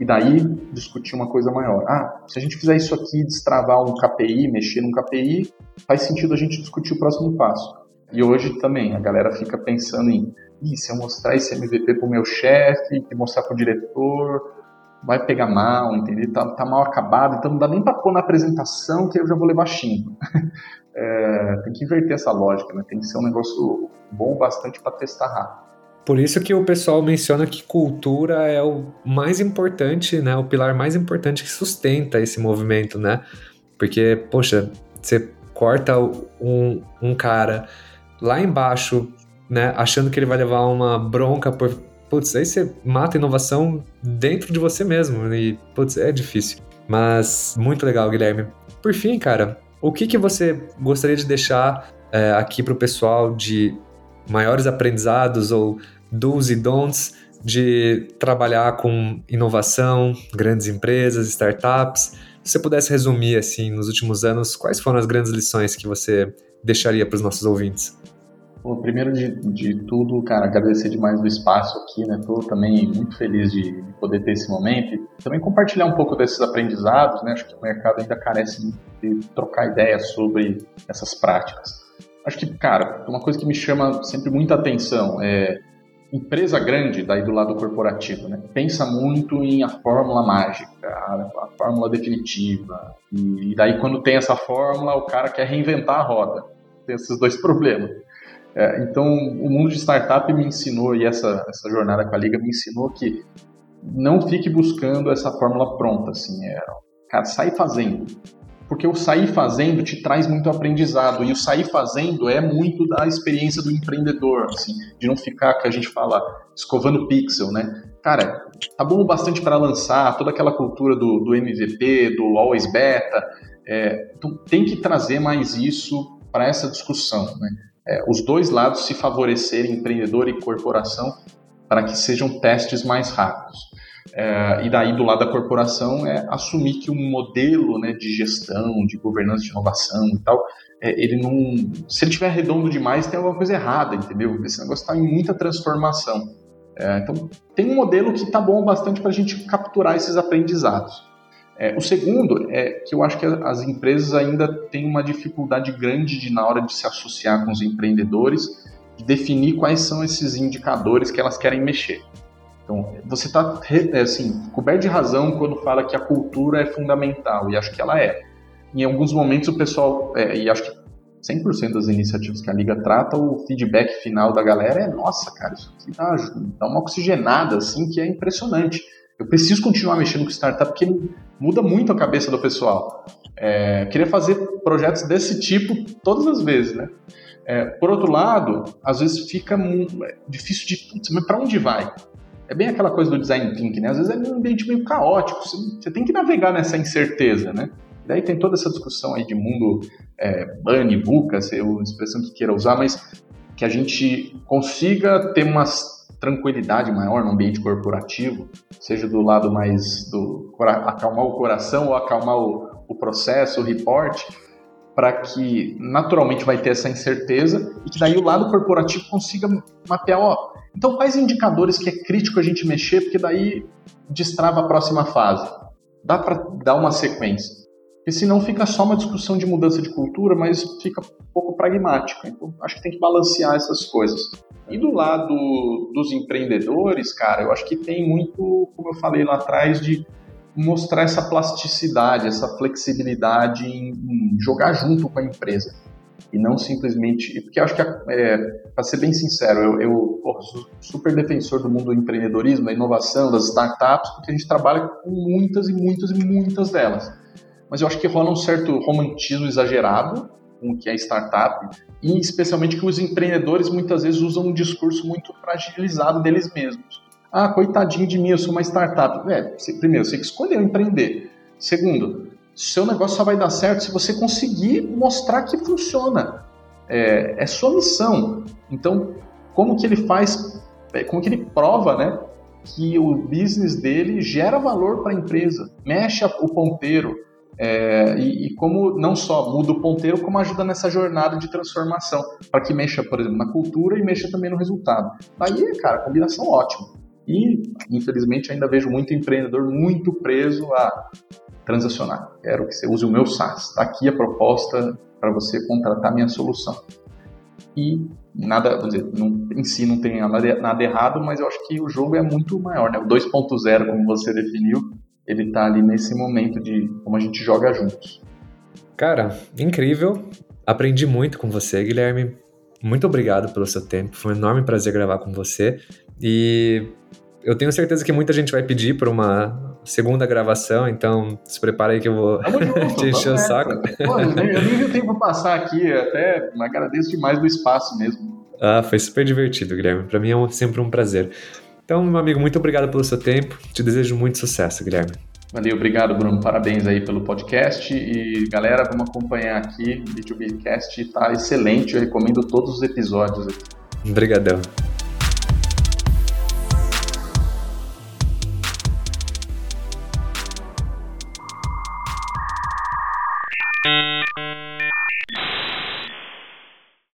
E daí discutir uma coisa maior. Ah, se a gente fizer isso aqui, destravar um KPI, mexer num KPI, faz sentido a gente discutir o próximo passo. E hoje também a galera fica pensando em, se eu mostrar esse MVP pro meu chefe, mostrar pro diretor, vai pegar mal, entendeu? Tá, tá, mal acabado, então não dá nem para pôr na apresentação que eu já vou levar xingo. é, tem que inverter essa lógica, né? Tem que ser um negócio bom bastante para testar rápido. Por isso que o pessoal menciona que cultura é o mais importante, né? O pilar mais importante que sustenta esse movimento, né? Porque, poxa, você corta um, um cara lá embaixo, né? Achando que ele vai levar uma bronca por. Putz, aí você mata a inovação dentro de você mesmo. E, putz, é difícil. Mas muito legal, Guilherme. Por fim, cara, o que, que você gostaria de deixar é, aqui para o pessoal de maiores aprendizados ou do's e don'ts de trabalhar com inovação, grandes empresas, startups? Se você pudesse resumir, assim, nos últimos anos, quais foram as grandes lições que você deixaria para os nossos ouvintes? Bom, primeiro de, de tudo, cara, agradecer demais o espaço aqui, né? Tô também muito feliz de, de poder ter esse momento e também compartilhar um pouco desses aprendizados, né? Acho que o mercado ainda carece de trocar ideias sobre essas práticas. Acho que, cara, uma coisa que me chama sempre muita atenção é empresa grande, daí do lado corporativo, né, pensa muito em a fórmula mágica, a, fórmula definitiva. E, daí, quando tem essa fórmula, o cara quer reinventar a roda. Tem esses dois problemas. É, então, o mundo de startup me ensinou, e essa, essa jornada com a Liga me ensinou que não fique buscando essa fórmula pronta. Assim, é, cara, sai fazendo porque o sair fazendo te traz muito aprendizado e o sair fazendo é muito da experiência do empreendedor, assim, de não ficar, que a gente fala, escovando pixel, né? Cara, tá bom bastante para lançar toda aquela cultura do, do MVP, do always beta, é, então tem que trazer mais isso para essa discussão, né? É, os dois lados se favorecerem, empreendedor e corporação, para que sejam testes mais rápidos. É, e daí, do lado da corporação, é assumir que um modelo né, de gestão, de governança de inovação e tal, é, ele não. Se ele estiver redondo demais, tem alguma coisa errada, entendeu? Esse negócio está em muita transformação. É, então, tem um modelo que está bom bastante para a gente capturar esses aprendizados. É, o segundo é que eu acho que as empresas ainda têm uma dificuldade grande de, na hora de se associar com os empreendedores, de definir quais são esses indicadores que elas querem mexer. Então, você está é, assim, coberto de razão quando fala que a cultura é fundamental, e acho que ela é. Em alguns momentos o pessoal, é, e acho que 100% das iniciativas que a Liga trata, o feedback final da galera é: nossa, cara, isso aqui dá, dá uma oxigenada, assim, que é impressionante. Eu preciso continuar mexendo com startup porque muda muito a cabeça do pessoal. É, queria fazer projetos desse tipo todas as vezes, né? É, por outro lado, às vezes fica é, difícil de, putz, mas para onde vai? é bem aquela coisa do design thinking, né? Às vezes é um ambiente meio caótico, você, você tem que navegar nessa incerteza, né? Daí tem toda essa discussão aí de mundo é, bunny, VUCA, se a expressão que queira usar, mas que a gente consiga ter uma tranquilidade maior no ambiente corporativo, seja do lado mais do acalmar o coração ou acalmar o, o processo, o report, para que naturalmente vai ter essa incerteza e que daí o lado corporativo consiga mapear, ó, então, quais indicadores que é crítico a gente mexer, porque daí destrava a próxima fase? Dá para dar uma sequência. Porque senão fica só uma discussão de mudança de cultura, mas fica um pouco pragmática. Então, acho que tem que balancear essas coisas. E do lado dos empreendedores, cara, eu acho que tem muito, como eu falei lá atrás, de mostrar essa plasticidade, essa flexibilidade em, jogar junto com a empresa. E não simplesmente. Porque acho que, é, para ser bem sincero, eu, eu porra, sou super defensor do mundo do empreendedorismo, da inovação, das startups, porque a gente trabalha com muitas e muitas e muitas delas. Mas eu acho que rola um certo romantismo exagerado com o que é startup, e especialmente que os empreendedores muitas vezes usam um discurso muito fragilizado deles mesmos. Ah, coitadinho de mim, eu sou uma startup. É, você, primeiro, você que escolheu empreender. Segundo, seu negócio só vai dar certo se você conseguir mostrar que funciona. É, é sua missão. Então, como que ele faz, é, como que ele prova, né, que o business dele gera valor para a empresa, mexe o ponteiro, é, e, e, como não só muda o ponteiro, como ajuda nessa jornada de transformação, para que mexa, por exemplo, na cultura e mexa também no resultado. Aí, cara, combinação ótima. E, infelizmente, ainda vejo muito empreendedor muito preso a transacionar. Quero que você use o meu SaaS. Está aqui a proposta para você contratar minha solução. E nada, dizer, não, em si não tem nada, nada errado, mas eu acho que o jogo é muito maior, né? O 2.0, como você definiu, ele tá ali nesse momento de como a gente joga juntos. Cara, incrível. Aprendi muito com você, Guilherme. Muito obrigado pelo seu tempo. Foi um enorme prazer gravar com você. E eu tenho certeza que muita gente vai pedir por uma segunda gravação, então se prepara aí que eu vou junto, te encher o saco. Pô, eu nem vi o tempo passar aqui, até agradeço demais do espaço mesmo. Ah, foi super divertido, Guilherme. Para mim é sempre um prazer. Então, meu amigo, muito obrigado pelo seu tempo. Te desejo muito sucesso, Guilherme. Valeu, obrigado, Bruno. Parabéns aí pelo podcast. E galera, vamos acompanhar aqui. O B2Bcast está excelente. Eu recomendo todos os episódios aqui. Obrigadão.